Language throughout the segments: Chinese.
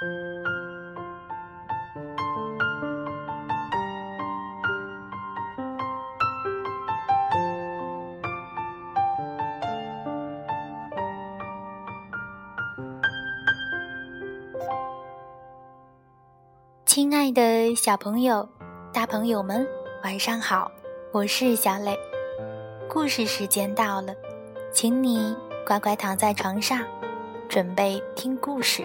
亲爱的小朋友、大朋友们，晚上好！我是小磊，故事时间到了，请你乖乖躺在床上，准备听故事。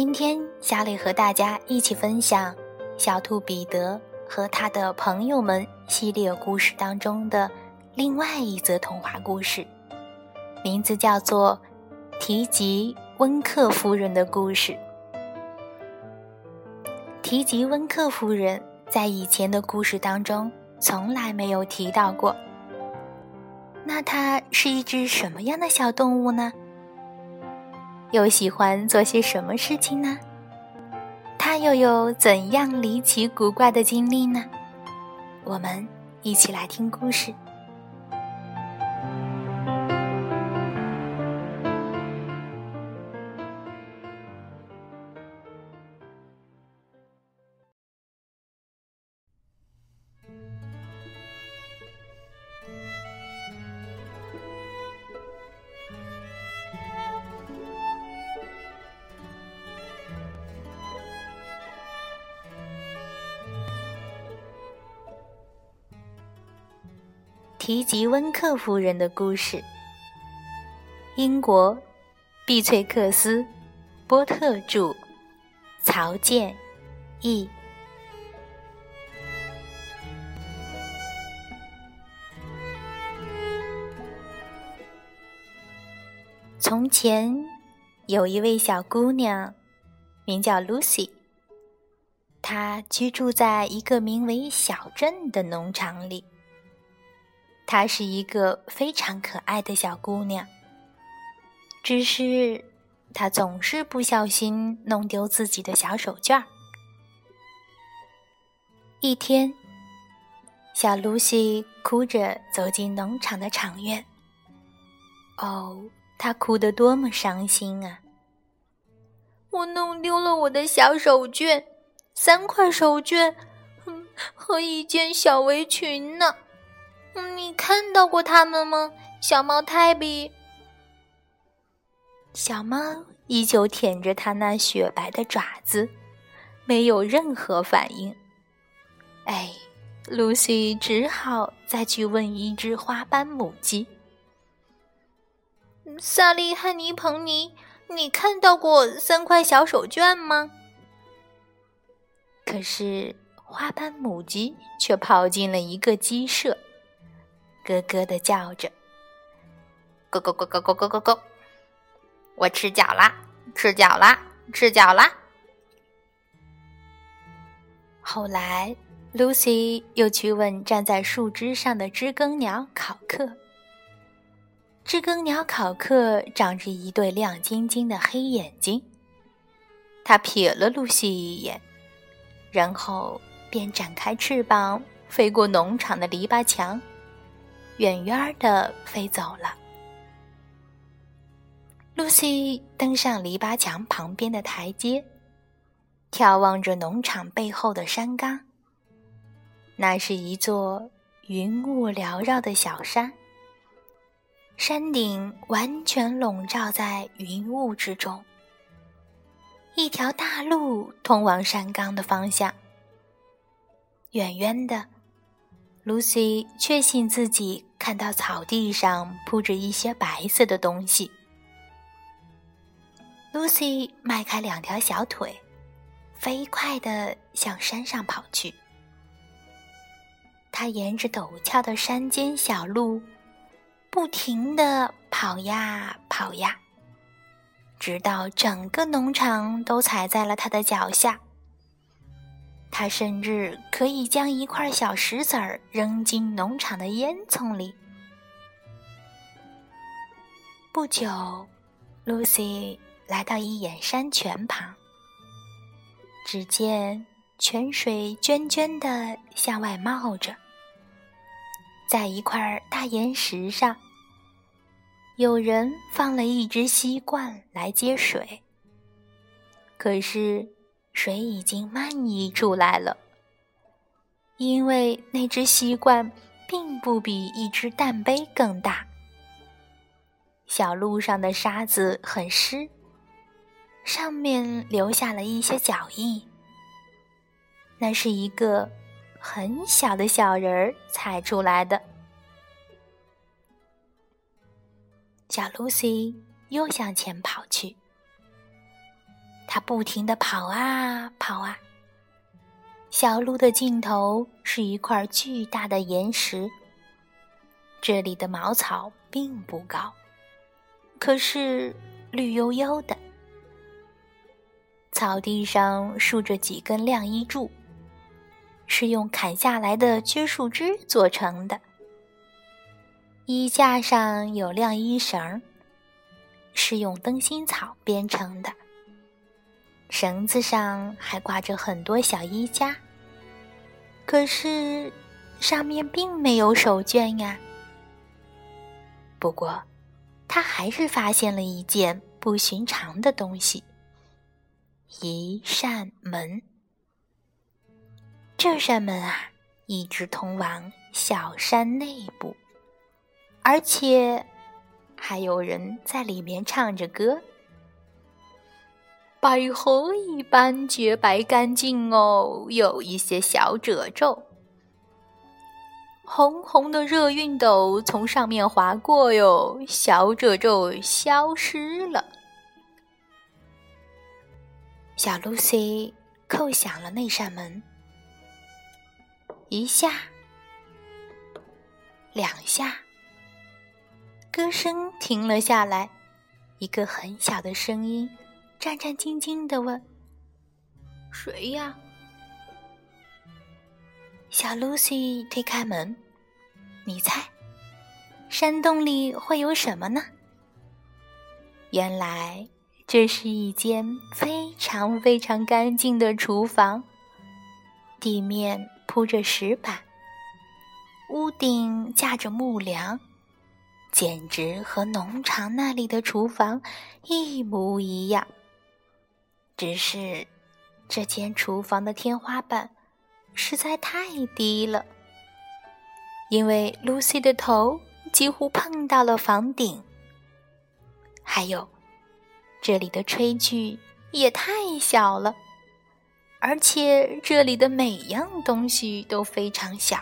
今天，小磊和大家一起分享《小兔彼得和他的朋友们》系列故事当中的另外一则童话故事，名字叫做。提及温克夫人的故事。提及温克夫人，在以前的故事当中从来没有提到过。那它是一只什么样的小动物呢？又喜欢做些什么事情呢？他又有怎样离奇古怪的经历呢？我们一起来听故事。吉温克夫人的故事。英国，碧翠克斯，波特著，曹健译。从前，有一位小姑娘，名叫 Lucy。她居住在一个名为小镇的农场里。她是一个非常可爱的小姑娘，只是她总是不小心弄丢自己的小手绢儿。一天，小露西哭着走进农场的场院。哦，她哭得多么伤心啊！我弄丢了我的小手绢，三块手绢，和一件小围裙呢。你看到过他们吗，小猫泰比？小猫依旧舔着它那雪白的爪子，没有任何反应。哎，露西只好再去问一只花斑母鸡：“萨利汉尼彭尼，你看到过三块小手绢吗？”可是花斑母鸡却跑进了一个鸡舍。咯咯的叫着，咯咯咯咯咯咯咯咯！我吃脚啦，吃脚啦，吃脚啦！后来，Lucy 又去问站在树枝上的知更鸟考克。知更鸟考克长着一对亮晶晶的黑眼睛，他瞥了露西一眼，然后便展开翅膀飞过农场的篱笆墙。远远的飞走了。露西登上篱笆墙旁边的台阶，眺望着农场背后的山岗。那是一座云雾缭绕的小山，山顶完全笼罩在云雾之中。一条大路通往山岗的方向。远远的，Lucy 确信自己。看到草地上铺着一些白色的东西，Lucy 迈开两条小腿，飞快地向山上跑去。她沿着陡峭的山间小路，不停地跑呀跑呀，直到整个农场都踩在了她的脚下。他甚至可以将一块小石子儿扔进农场的烟囱里。不久，Lucy 来到一眼山泉旁，只见泉水涓涓地向外冒着。在一块大岩石上，有人放了一只吸罐来接水，可是水已经漫溢出来了，因为那只吸罐并不比一只蛋杯更大。小路上的沙子很湿，上面留下了一些脚印。那是一个很小的小人儿踩出来的。小 Lucy 又向前跑去，她不停地跑啊跑啊。小路的尽头是一块巨大的岩石，这里的茅草并不高，可是绿油油的。草地上竖着几根晾衣柱，是用砍下来的撅树枝做成的。衣架上有晾衣绳，是用灯芯草编成的。绳子上还挂着很多小衣架，可是上面并没有手绢呀。不过，他还是发现了一件不寻常的东西——一扇门。这扇门啊，一直通往小山内部。而且，还有人在里面唱着歌。百合一般洁白干净哦，有一些小褶皱。红红的热熨斗从上面划过哟，小褶皱消失了。小 Lucy 扣响了那扇门，一下，两下。歌声停了下来，一个很小的声音战战兢兢地问：“谁呀？”小 Lucy 推开门，你猜，山洞里会有什么呢？原来这是一间非常非常干净的厨房，地面铺着石板，屋顶架着木梁。简直和农场那里的厨房一模一样，只是这间厨房的天花板实在太低了，因为 Lucy 的头几乎碰到了房顶。还有，这里的炊具也太小了，而且这里的每样东西都非常小。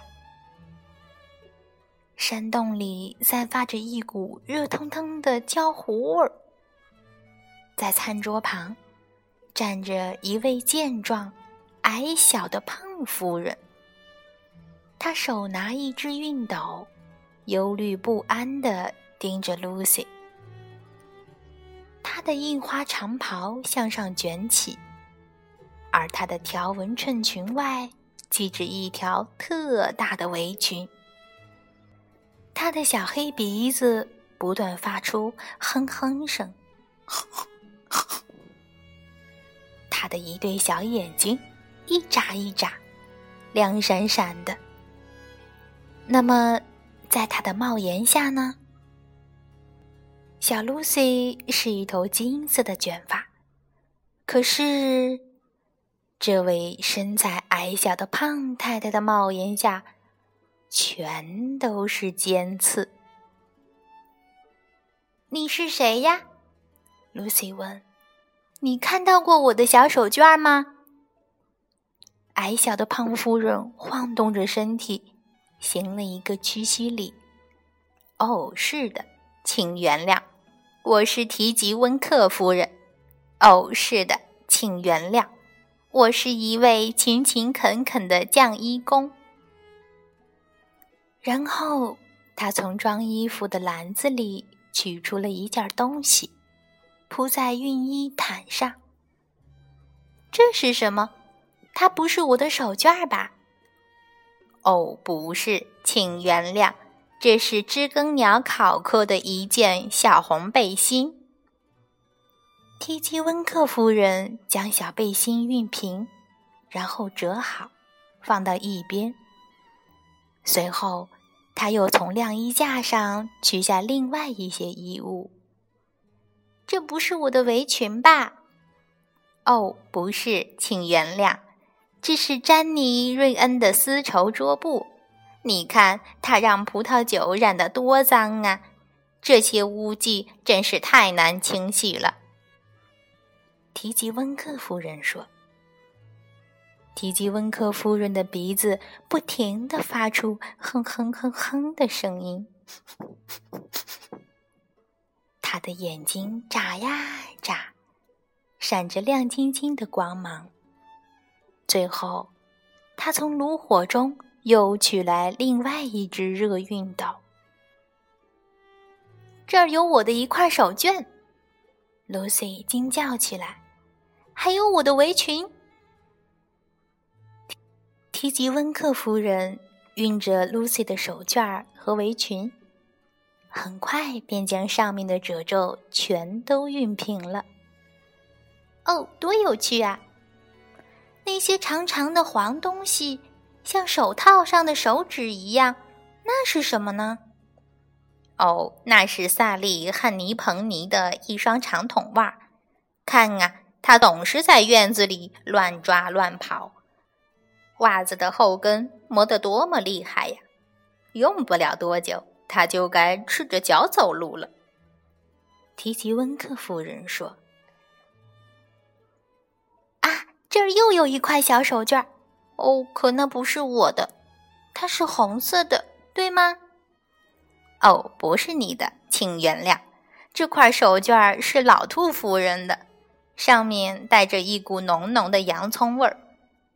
山洞里散发着一股热腾腾的焦糊味儿。在餐桌旁，站着一位健壮、矮小的胖夫人。她手拿一只熨斗，忧虑不安地盯着 Lucy。她的印花长袍向上卷起，而她的条纹衬裙外系着一条特大的围裙。她的小黑鼻子不断发出哼哼声，他的一对小眼睛一眨一眨，亮闪闪的。那么，在他的帽檐下呢？小 Lucy 是一头金色的卷发，可是，这位身材矮小的胖太太的帽檐下。全都是尖刺。你是谁呀？Lucy 问。你看到过我的小手绢吗？矮小的胖夫人晃动着身体，行了一个屈膝礼。哦，是的，请原谅，我是提吉温克夫人。哦，是的，请原谅，我是一位勤勤恳恳的匠衣工。然后，他从装衣服的篮子里取出了一件东西，铺在熨衣毯上。这是什么？它不是我的手绢吧？哦，不是，请原谅，这是知更鸟考克的一件小红背心。提基温克夫人将小背心熨平，然后折好，放到一边。随后。他又从晾衣架上取下另外一些衣物。这不是我的围裙吧？哦，不是，请原谅，这是詹妮·瑞恩的丝绸桌布。你看，它让葡萄酒染得多脏啊！这些污迹真是太难清洗了。提及温克夫人说。提及温克夫人的鼻子不停地发出哼哼哼哼的声音，他的眼睛眨呀眨，闪着亮晶晶的光芒。最后，他从炉火中又取来另外一只热熨斗。这儿有我的一块手绢，Lucy 惊叫起来，还有我的围裙。提及温克夫人熨着 Lucy 的手绢和围裙，很快便将上面的褶皱全都熨平了。哦，多有趣啊！那些长长的黄东西，像手套上的手指一样，那是什么呢？哦，那是萨利和尼彭尼的一双长筒袜。看啊，他总是在院子里乱抓乱跑。袜子的后跟磨得多么厉害呀！用不了多久，他就该赤着脚走路了。提吉温克夫人说：“啊，这儿又有一块小手绢哦，可那不是我的，它是红色的，对吗？哦，不是你的，请原谅。这块手绢是老兔夫人的，上面带着一股浓浓的洋葱味儿。”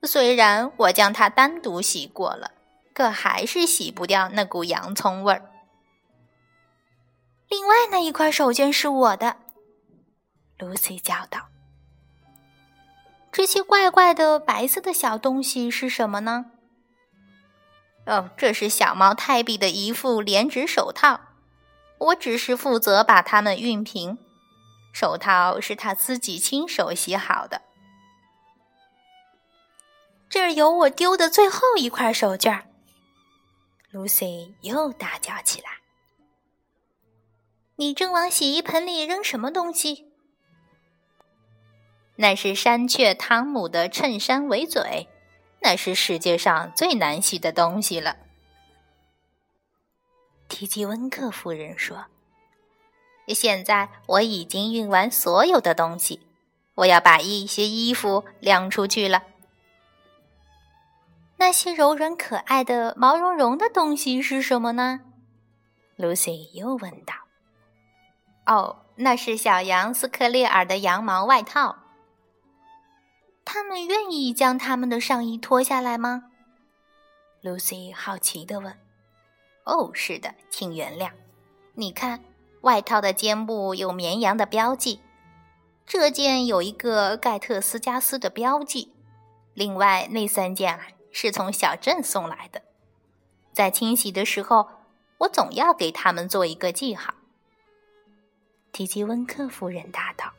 虽然我将它单独洗过了，可还是洗不掉那股洋葱味儿。另外那一块手绢是我的，Lucy 叫道。这些怪怪的白色的小东西是什么呢？哦，这是小猫泰比的一副连指手套，我只是负责把它们熨平。手套是他自己亲手洗好的。这儿有我丢的最后一块手绢，Lucy 又大叫起来：“你正往洗衣盆里扔什么东西？”那是山雀汤姆的衬衫围嘴，那是世界上最难洗的东西了。提吉温克夫人说：“现在我已经运完所有的东西，我要把一些衣服晾出去了。”那些柔软可爱的毛茸茸的东西是什么呢？Lucy 又问道。“哦，那是小羊斯克列尔的羊毛外套。他们愿意将他们的上衣脱下来吗？”Lucy 好奇地问。“哦，是的，请原谅。你看，外套的肩部有绵羊的标记，这件有一个盖特斯加斯的标记，另外那三件啊。”是从小镇送来的，在清洗的时候，我总要给他们做一个记号。提吉温克夫人答道。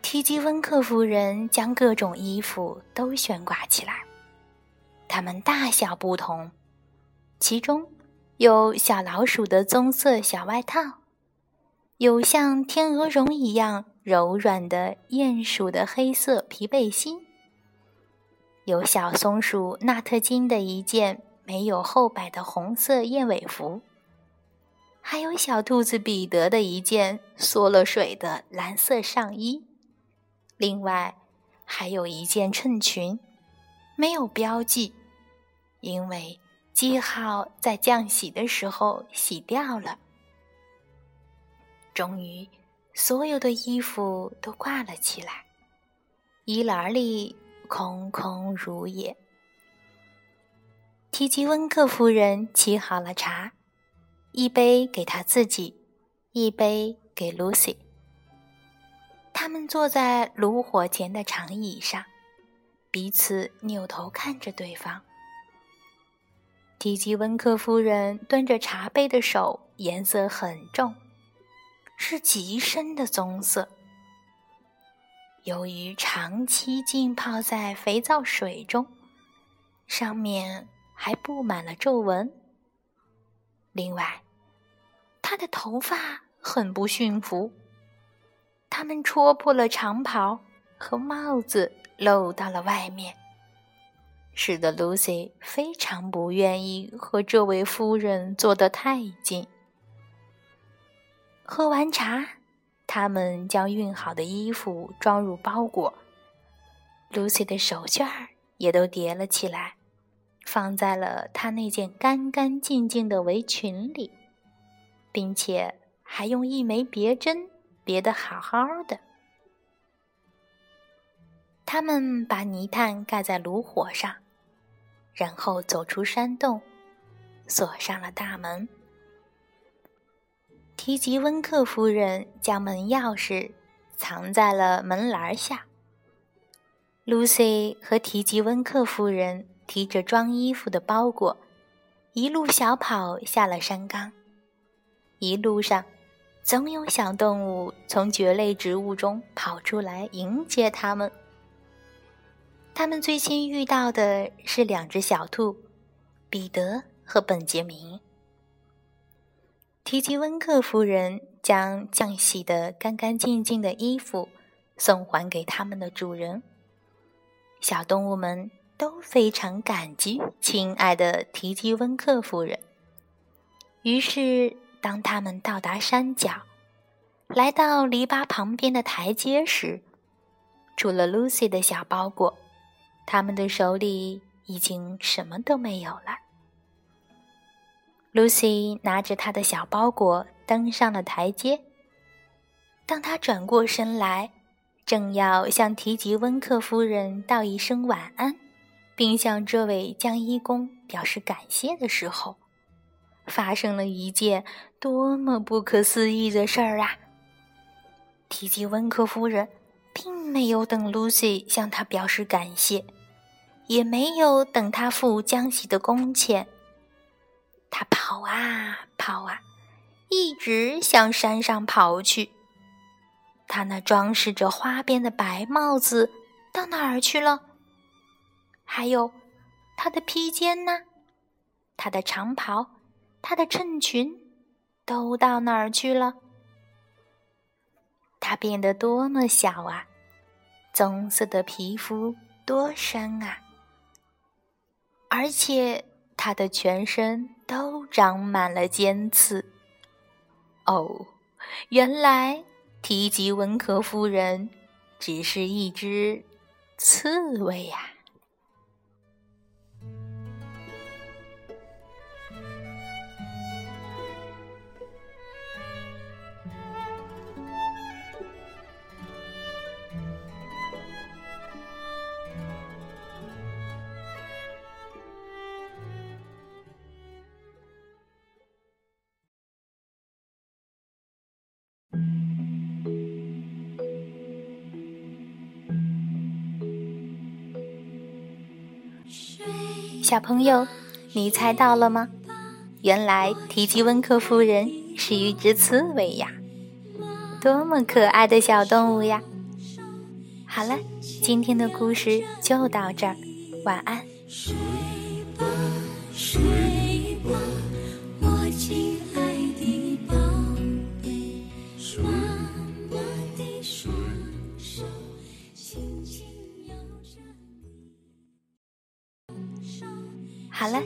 提吉温克夫人将各种衣服都悬挂起来，它们大小不同，其中有小老鼠的棕色小外套，有像天鹅绒一样柔软的鼹鼠的黑色皮背心。有小松鼠纳特金的一件没有后摆的红色燕尾服，还有小兔子彼得的一件缩了水的蓝色上衣，另外还有一件衬裙，没有标记，因为记号在降洗的时候洗掉了。终于，所有的衣服都挂了起来，衣篮里。空空如也。提吉温克夫人沏好了茶，一杯给他自己，一杯给 Lucy。他们坐在炉火前的长椅上，彼此扭头看着对方。提吉温克夫人端着茶杯的手颜色很重，是极深的棕色。由于长期浸泡在肥皂水中，上面还布满了皱纹。另外，他的头发很不驯服，他们戳破了长袍和帽子，露到了外面，使得 Lucy 非常不愿意和这位夫人坐得太近。喝完茶，他们将熨好的衣服装入包裹，Lucy 的手绢儿也都叠了起来，放在了她那件干干净净的围裙里。并且还用一枚别针别得好好的。他们把泥炭盖在炉火上，然后走出山洞，锁上了大门。提吉温克夫人将门钥匙藏在了门栏下。Lucy 和提吉温克夫人提着装衣服的包裹，一路小跑下了山岗。一路上，总有小动物从蕨类植物中跑出来迎接他们。他们最先遇到的是两只小兔，彼得和本杰明。提吉温克夫人将浆洗得干干净净的衣服送还给他们的主人。小动物们都非常感激亲爱的提吉温克夫人。于是。当他们到达山脚，来到篱笆旁边的台阶时，除了 Lucy 的小包裹，他们的手里已经什么都没有了。Lucy 拿着她的小包裹登上了台阶。当她转过身来，正要向提及温克夫人道一声晚安，并向这位江衣工表示感谢的时候，发生了一件多么不可思议的事儿啊！提及温克夫人并没有等 Lucy 向她表示感谢，也没有等她付江喜的工钱。她跑啊跑啊，一直向山上跑去。她那装饰着花边的白帽子到哪儿去了？还有她的披肩呢？她的长袍？她的衬裙都到哪儿去了？她变得多么小啊！棕色的皮肤多深啊！而且她的全身都长满了尖刺。哦，原来提及温克夫人只是一只刺猬呀！小朋友，你猜到了吗？原来提吉温克夫人是一只刺猬呀！多么可爱的小动物呀！好了，今天的故事就到这儿，晚安。